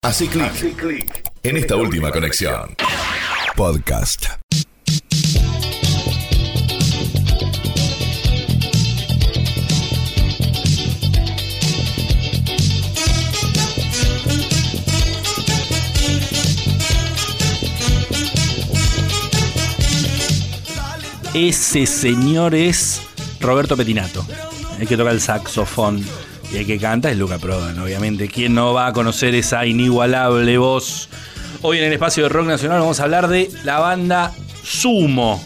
Así clic en esta última conexión. Podcast. Ese señor es Roberto Petinato, el que toca el saxofón y el que canta es Luca Prodan, obviamente. ¿Quién no va a conocer esa inigualable voz? Hoy en el espacio de Rock Nacional vamos a hablar de la banda Sumo,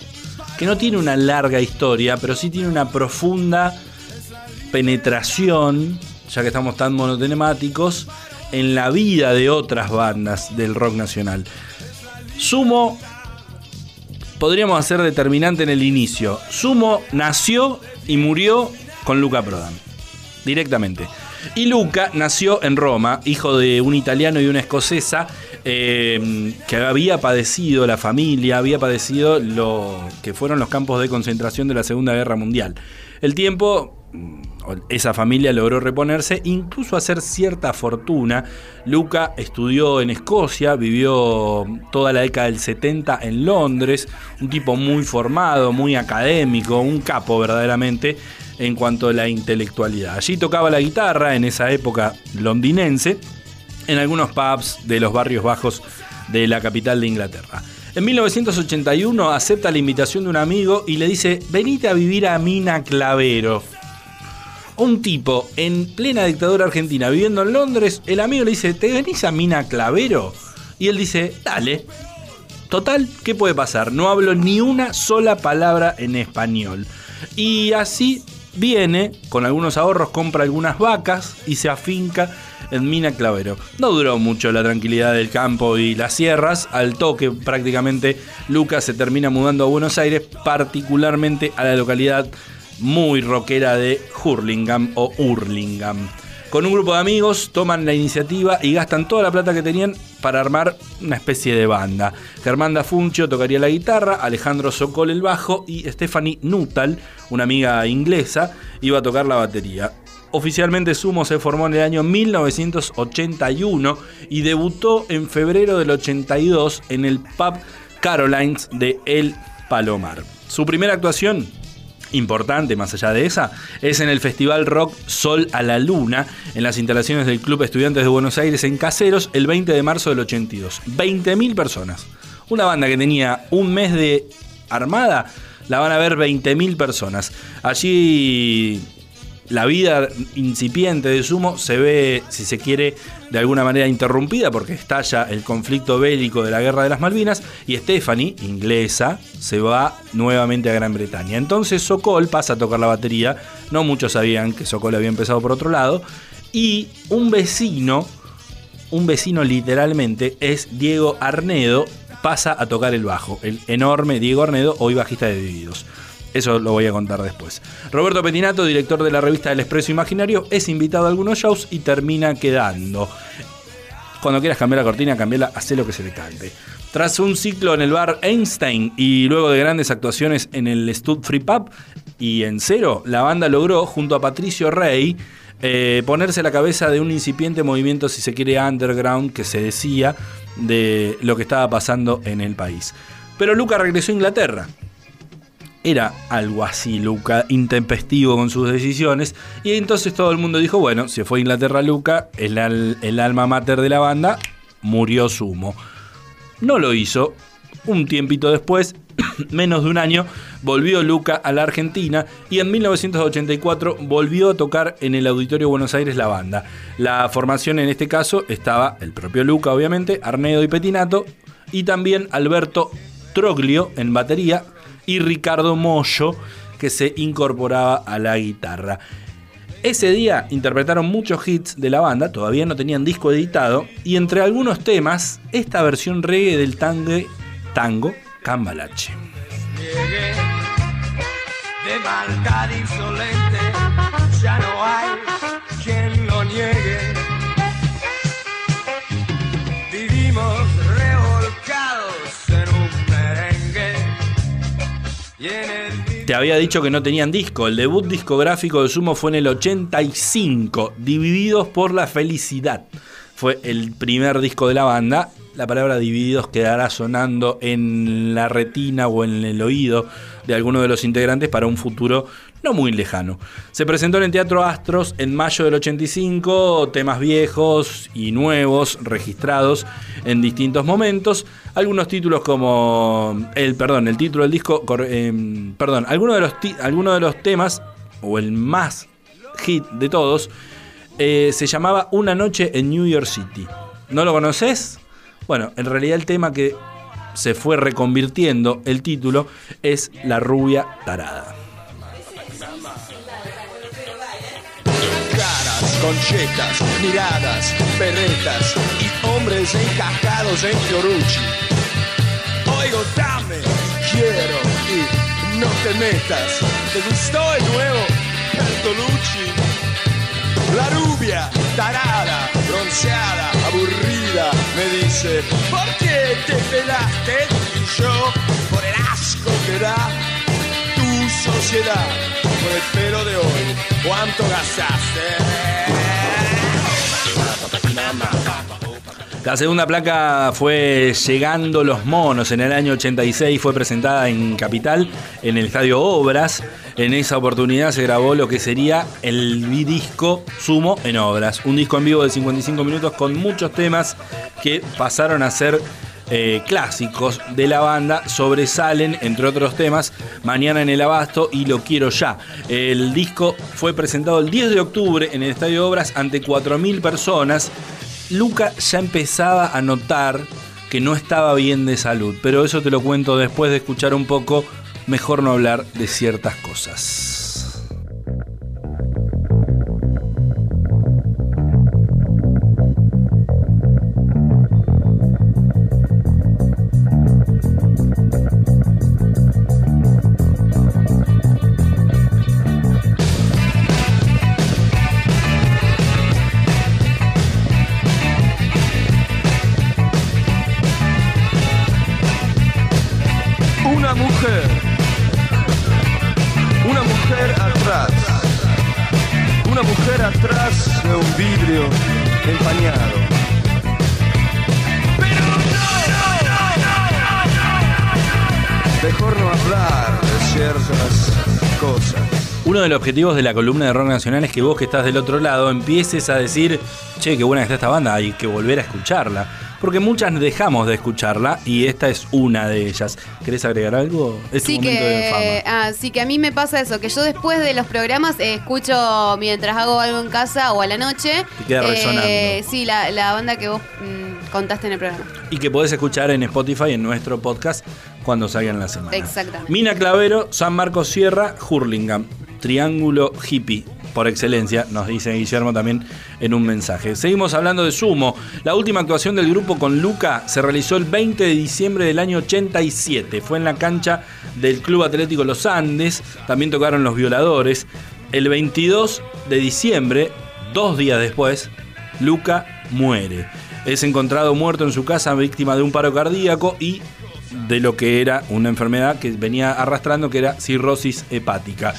que no tiene una larga historia, pero sí tiene una profunda penetración, ya que estamos tan monotemáticos, en la vida de otras bandas del rock nacional. Sumo podríamos hacer determinante en el inicio. Sumo nació y murió con Luca Prodan directamente. Y Luca nació en Roma, hijo de un italiano y una escocesa, eh, que había padecido, la familia había padecido lo que fueron los campos de concentración de la Segunda Guerra Mundial. El tiempo, esa familia logró reponerse, incluso hacer cierta fortuna. Luca estudió en Escocia, vivió toda la década del 70 en Londres, un tipo muy formado, muy académico, un capo verdaderamente en cuanto a la intelectualidad. Allí tocaba la guitarra en esa época londinense en algunos pubs de los barrios bajos de la capital de Inglaterra. En 1981 acepta la invitación de un amigo y le dice, venite a vivir a Mina Clavero. Un tipo en plena dictadura argentina viviendo en Londres, el amigo le dice, ¿te venís a Mina Clavero? Y él dice, dale. Total, ¿qué puede pasar? No hablo ni una sola palabra en español. Y así viene, con algunos ahorros, compra algunas vacas y se afinca en Mina Clavero. No duró mucho la tranquilidad del campo y las sierras, al toque prácticamente Lucas se termina mudando a Buenos Aires, particularmente a la localidad muy rockera de Hurlingham o Hurlingham. Con un grupo de amigos toman la iniciativa y gastan toda la plata que tenían para armar una especie de banda. Germán Funcho tocaría la guitarra, Alejandro Sokol el bajo y Stephanie Nuttall, una amiga inglesa, iba a tocar la batería. Oficialmente Sumo se formó en el año 1981 y debutó en febrero del 82 en el pub Carolines de El Palomar. Su primera actuación importante más allá de esa, es en el Festival Rock Sol a la Luna, en las instalaciones del Club Estudiantes de Buenos Aires en Caseros, el 20 de marzo del 82. 20.000 personas. Una banda que tenía un mes de armada, la van a ver 20.000 personas. Allí la vida incipiente de Sumo se ve, si se quiere, de alguna manera interrumpida porque estalla el conflicto bélico de la Guerra de las Malvinas y Stephanie, inglesa, se va nuevamente a Gran Bretaña. Entonces Sokol pasa a tocar la batería, no muchos sabían que Sokol había empezado por otro lado, y un vecino, un vecino literalmente, es Diego Arnedo, pasa a tocar el bajo, el enorme Diego Arnedo, hoy bajista de Divididos. Eso lo voy a contar después. Roberto Petinato, director de la revista El Expreso Imaginario, es invitado a algunos shows y termina quedando. Cuando quieras cambiar la cortina, cambiala, hace lo que se le cante. Tras un ciclo en el bar Einstein y luego de grandes actuaciones en el Stud Free Pub y en Cero, la banda logró, junto a Patricio Rey, eh, ponerse a la cabeza de un incipiente movimiento, si se quiere, underground que se decía de lo que estaba pasando en el país. Pero Luca regresó a Inglaterra era algo así, Luca, intempestivo con sus decisiones. Y entonces todo el mundo dijo, bueno, se fue a Inglaterra Luca, el, alma mater de la banda, murió sumo. No lo hizo. Un tiempito después, menos de un año, volvió Luca a la Argentina y en 1984 volvió a tocar en el Auditorio Buenos Aires la banda. La formación en este caso estaba el propio Luca, obviamente, Arnedo y Petinato, y también Alberto Troglio en batería, y Ricardo Mollo, que se incorporaba a la guitarra. Ese día interpretaron muchos hits de la banda, todavía no tenían disco editado, y entre algunos temas, esta versión reggae del tango, tango Cambalache. De insolente, ya no hay quien lo niegue. Te había dicho que no tenían disco. El debut discográfico de Sumo fue en el 85, Divididos por la Felicidad. fue el primer disco de la banda. La palabra Divididos quedará sonando en la retina o en el oído de alguno de los integrantes para un futuro no muy lejano. Se presentó en el Teatro Astros en mayo del 85, temas viejos y nuevos registrados en distintos momentos. Algunos títulos como el, perdón, el título del disco, eh, perdón, algunos de los de los temas o el más hit de todos eh, se llamaba Una noche en New York City. ¿No lo conoces? Bueno, en realidad el tema que se fue reconvirtiendo el título es La rubia tarada. Caras, conchetas, miradas, berretas y hombres encajados en Fiorucci. Oigo, dame, quiero y no te metas. ¿Te gustó el nuevo Bertolucci? La rubia, tarada, bronceada, aburrida, me dice, ¿por qué te pelaste? La segunda placa fue Llegando los Monos. En el año 86, fue presentada en Capital, en el Estadio Obras. En esa oportunidad se grabó lo que sería el disco Sumo en Obras, un disco en vivo de 55 minutos con muchos temas que pasaron a ser eh, clásicos de la banda sobresalen, entre otros temas, Mañana en el Abasto y Lo Quiero Ya. El disco fue presentado el 10 de octubre en el Estadio Obras ante 4.000 personas Luca ya empezaba a notar que no estaba bien de salud, pero eso te lo cuento después de escuchar un poco, mejor no hablar de ciertas cosas. Uno de los objetivos de la columna de rock nacional es que vos que estás del otro lado empieces a decir, che, qué buena está esta banda, hay que volver a escucharla. Porque muchas dejamos de escucharla y esta es una de ellas. ¿Querés agregar algo? Es sí, que, ah, sí, que a mí me pasa eso, que yo después de los programas eh, escucho mientras hago algo en casa o a la noche. Y queda resonando. Eh, sí, la, banda que vos mm, contaste en el programa. Y que podés escuchar en Spotify, en nuestro podcast, cuando salga en la semana. Exactamente. Mina Clavero, San Marcos Sierra, Hurlingham. Triángulo hippie por excelencia, nos dice Guillermo también en un mensaje. Seguimos hablando de Sumo. La última actuación del grupo con Luca se realizó el 20 de diciembre del año 87. Fue en la cancha del Club Atlético Los Andes. También tocaron Los Violadores. El 22 de diciembre, dos días después, Luca muere. Es encontrado muerto en su casa, víctima de un paro cardíaco y de lo que era una enfermedad que venía arrastrando, que era cirrosis hepática.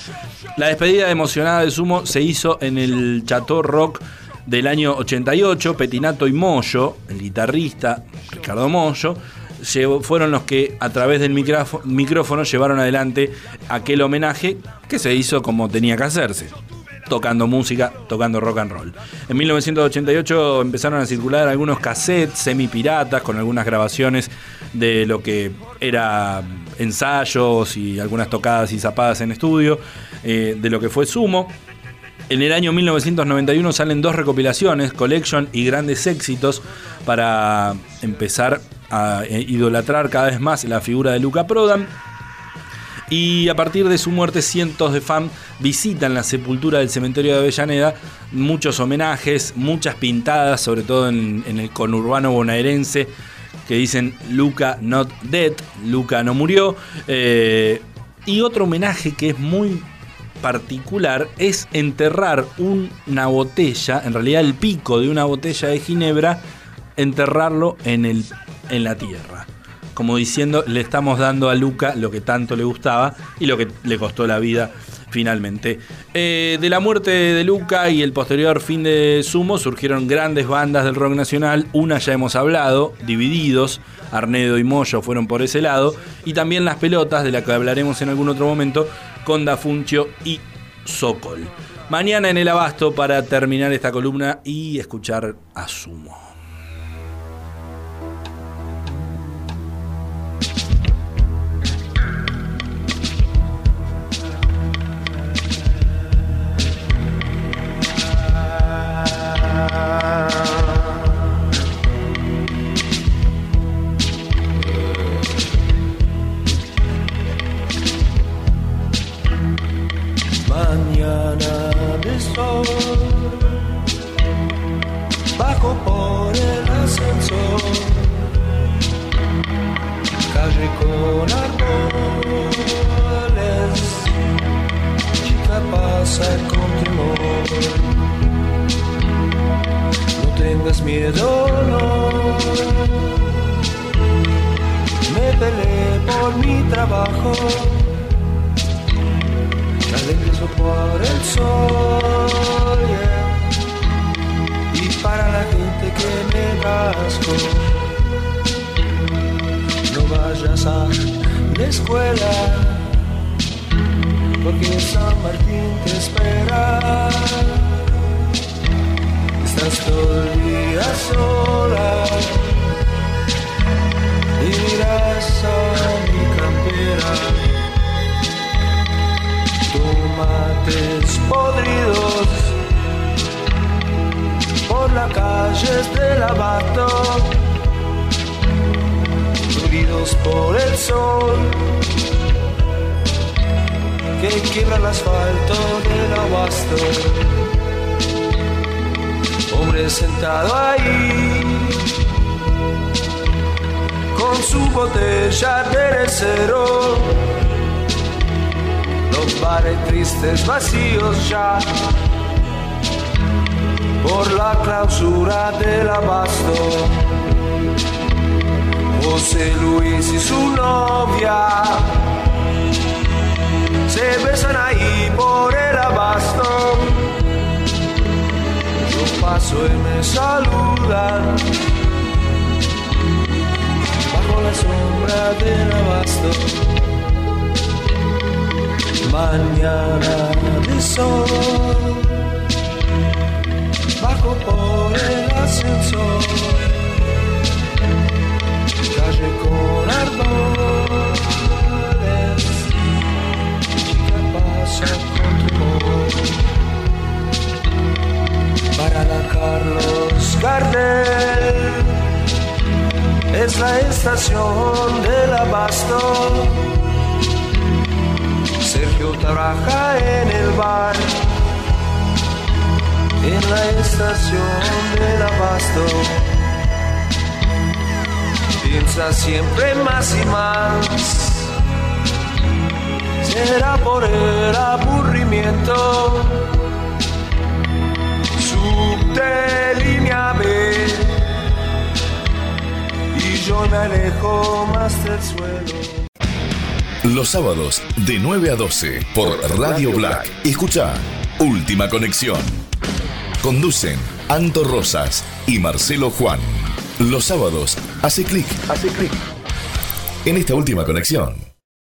La despedida emocionada de Sumo se hizo en el Chateau Rock del año 88. Petinato y Moyo, el guitarrista Ricardo Moyo, fueron los que a través del micrófono llevaron adelante aquel homenaje que se hizo como tenía que hacerse tocando música, tocando rock and roll. En 1988 empezaron a circular algunos cassettes semi-piratas con algunas grabaciones de lo que era ensayos y algunas tocadas y zapadas en estudio, eh, de lo que fue Sumo. En el año 1991 salen dos recopilaciones, Collection y Grandes Éxitos, para empezar a eh, idolatrar cada vez más la figura de Luca Prodan. Y a partir de su muerte, cientos de fans visitan la sepultura del cementerio de Avellaneda. Muchos homenajes, muchas pintadas, sobre todo en, el conurbano bonaerense, que dicen Luca not dead, Luca no murió. Eh, y otro homenaje que es muy particular es enterrar una botella, en realidad el pico de una botella de ginebra, enterrarlo en, el, en la tierra como diciendo, le estamos dando a Luca lo que tanto le gustaba y lo que le costó la vida finalmente. Eh, de la muerte de Luca y el posterior fin de Sumo surgieron grandes bandas del rock nacional. Una ya hemos hablado, Divididos, Arnedo y Moyo fueron por ese lado. Y también Las Pelotas, de la que hablaremos en algún otro momento, con Dafuncio y Sokol. Mañana en el Abasto para terminar esta columna y escuchar a Sumo. Calle con árboles, chica pasa con temor. No tengas miedo, no. Me peleé por mi trabajo alegreso por el sol yeah. y para la gente que me rasco vayas a la escuela porque San Martín te espera. Estás todo el día sola y miras a mi campera. Tomates podridos asfalto del abasto. Hombre sentado ahí con su botella de cero los bares tristes vacíos ya por la clausura del abasto. José Luis y su novia se besan ahí por el abasto. Yo paso y me saludan. Bajo la sombra del abasto. Mañana de sol, bajo por el ascensor, calle con árboles, para la Carlos Gardel, es la estación del abasto. Sergio trabaja en el bar, en la estación del abasto. Piensa siempre más y más, será por el aburrimiento. Subte línea B y yo me alejo más del suelo. Los sábados de 9 a 12 por Radio Black. Escucha Última Conexión. Conducen Anto Rosas y Marcelo Juan. Los sábados hace clic. Hace clic. En esta última conexión.